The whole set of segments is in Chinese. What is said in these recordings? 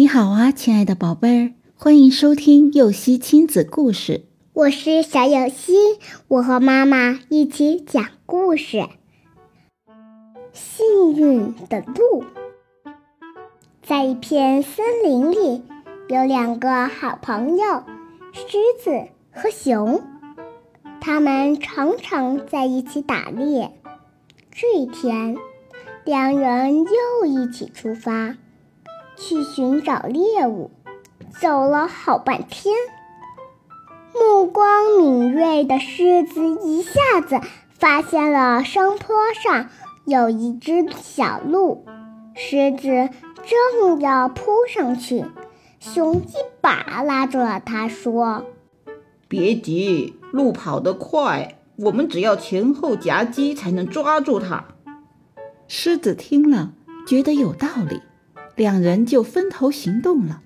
你好啊，亲爱的宝贝儿，欢迎收听幼熙亲子故事。我是小幼熙，我和妈妈一起讲故事。幸运的鹿，在一片森林里，有两个好朋友，狮子和熊。他们常常在一起打猎。这一天，两人又一起出发。去寻找猎物，走了好半天。目光敏锐的狮子一下子发现了山坡上有一只小鹿，狮子正要扑上去，熊一把拉住了它，说：“别急，鹿跑得快，我们只要前后夹击才能抓住它。”狮子听了，觉得有道理。两人就分头行动了。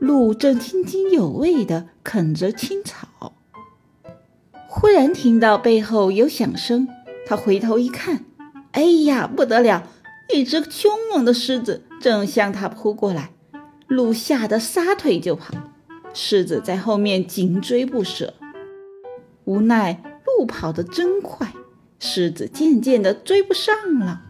鹿正津津有味地啃着青草，忽然听到背后有响声，他回头一看，哎呀，不得了！一只凶猛的狮子正向他扑过来。鹿吓得撒腿就跑，狮子在后面紧追不舍。无奈鹿跑得真快，狮子渐渐地追不上了。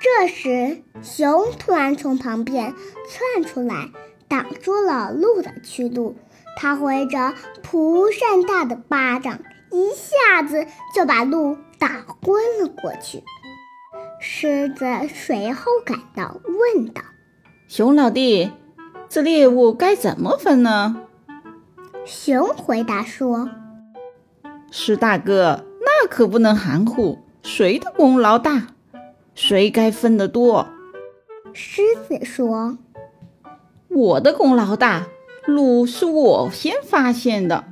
这时，熊突然从旁边窜出来，挡住了鹿的去路。他挥着蒲扇大的巴掌，一下子就把鹿打昏了过去。狮子随后赶到，问道：“熊老弟，这猎物该怎么分呢？”熊回答说：“狮大哥，那可不能含糊，谁的功劳大？”谁该分得多？狮子说：“我的功劳大，鹿是我先发现的。”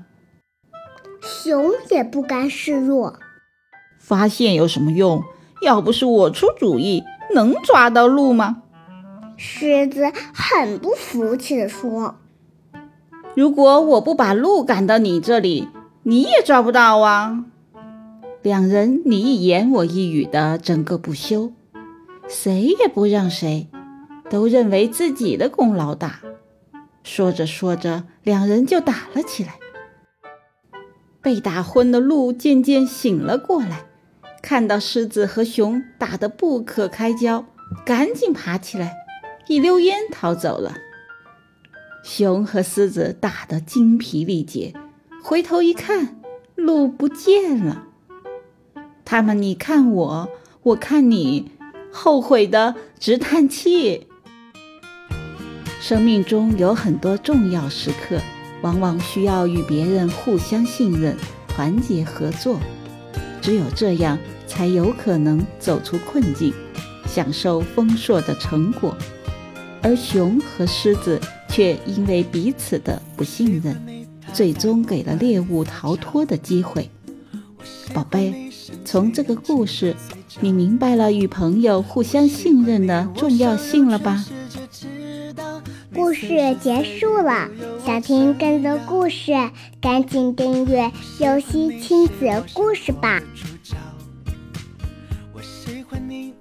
熊也不甘示弱：“发现有什么用？要不是我出主意，能抓到鹿吗？”狮子很不服气地说：“如果我不把鹿赶到你这里，你也抓不到啊！”两人你一言我一语的争个不休，谁也不让谁，都认为自己的功劳大。说着说着，两人就打了起来。被打昏的鹿渐渐醒了过来，看到狮子和熊打得不可开交，赶紧爬起来，一溜烟逃走了。熊和狮子打得精疲力竭，回头一看，鹿不见了。他们你看我，我看你，后悔的直叹气。生命中有很多重要时刻，往往需要与别人互相信任、团结合作，只有这样，才有可能走出困境，享受丰硕的成果。而熊和狮子却因为彼此的不信任，最终给了猎物逃脱的机会。宝贝从这个故事你明白了与朋友互相信任的重要性了吧？故事结束了想听更多故事赶紧订阅游戏亲子故事吧我喜欢你